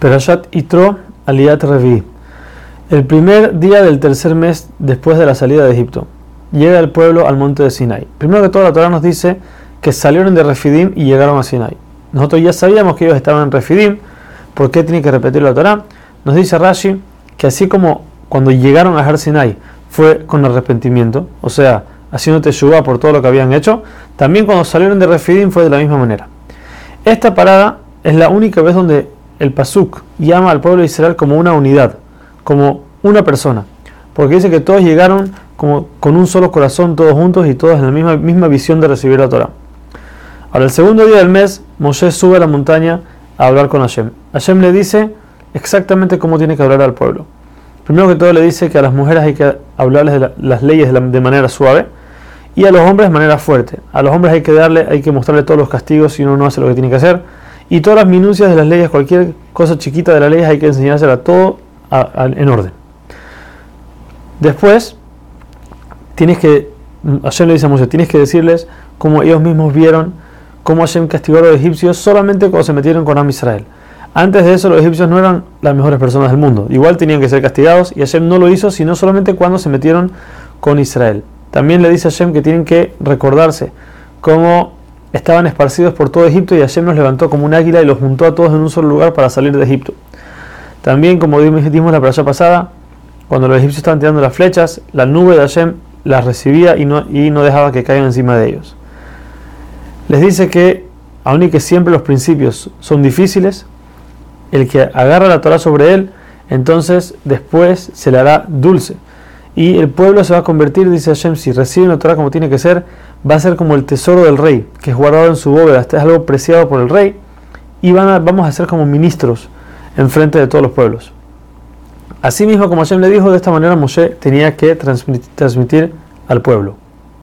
Perashat Itro Aliyat Revi. El primer día del tercer mes después de la salida de Egipto, llega el pueblo al monte de Sinai. Primero que todo, la Torah nos dice que salieron de Refidim y llegaron a Sinai. Nosotros ya sabíamos que ellos estaban en Refidim. ¿Por qué tiene que repetir la Torah? Nos dice Rashi que así como cuando llegaron a Har Sinai fue con arrepentimiento, o sea, haciendo teshuva por todo lo que habían hecho, también cuando salieron de Refidim fue de la misma manera. Esta parada es la única vez donde el Pasuk llama al pueblo de Israel como una unidad, como una persona, porque dice que todos llegaron como con un solo corazón, todos juntos y todos en la misma, misma visión de recibir la Torah. Ahora, el segundo día del mes, Moshe sube a la montaña a hablar con Hashem. Hashem le dice exactamente cómo tiene que hablar al pueblo. Primero que todo le dice que a las mujeres hay que hablarles de las leyes de, manera suave y a los hombres de manera fuerte. A los hombres hay que darle, hay que mostrarle todos los castigos si uno no hace lo que tiene que hacer y todas las minucias de las leyes, cualquier cosa chiquita de la ley hay que enseñársela todo en orden. Después, tienes que, Hashem le dice a Moshe, tienes que decirles cómo ellos mismos vieron cómo Hashem castigó a los egipcios solamente cuando se metieron con Am Israel. Antes de eso los egipcios no eran las mejores personas del mundo, igual tenían que ser castigados y Hashem no lo hizo sino solamente cuando se metieron con Israel. También le dice a Hashem que tienen que recordarse cómo estaban esparcidos por todo Egipto y Hashem los levantó como un águila y los juntó a todos en un solo lugar para salir de Egipto. También, como dijimos la playa pasada, cuando los egipcios estaban tirando las flechas, la nube de Hashem las recibía y no, y no dejaba que caigan encima de ellos. Les dice que, aun y que siempre los principios son difíciles, el que agarra la Torah sobre él, entonces después se le hará dulce. Y el pueblo se va a convertir, dice Hashem, si recibe la Torah como tiene que ser, va a ser como el tesoro del rey, que es guardado en su bóveda, es algo preciado por el rey, y van vamos a ser como ministros en frente de todos los pueblos. Asimismo, como Hashem le dijo, de esta manera Moshe tenía que transmitir al pueblo.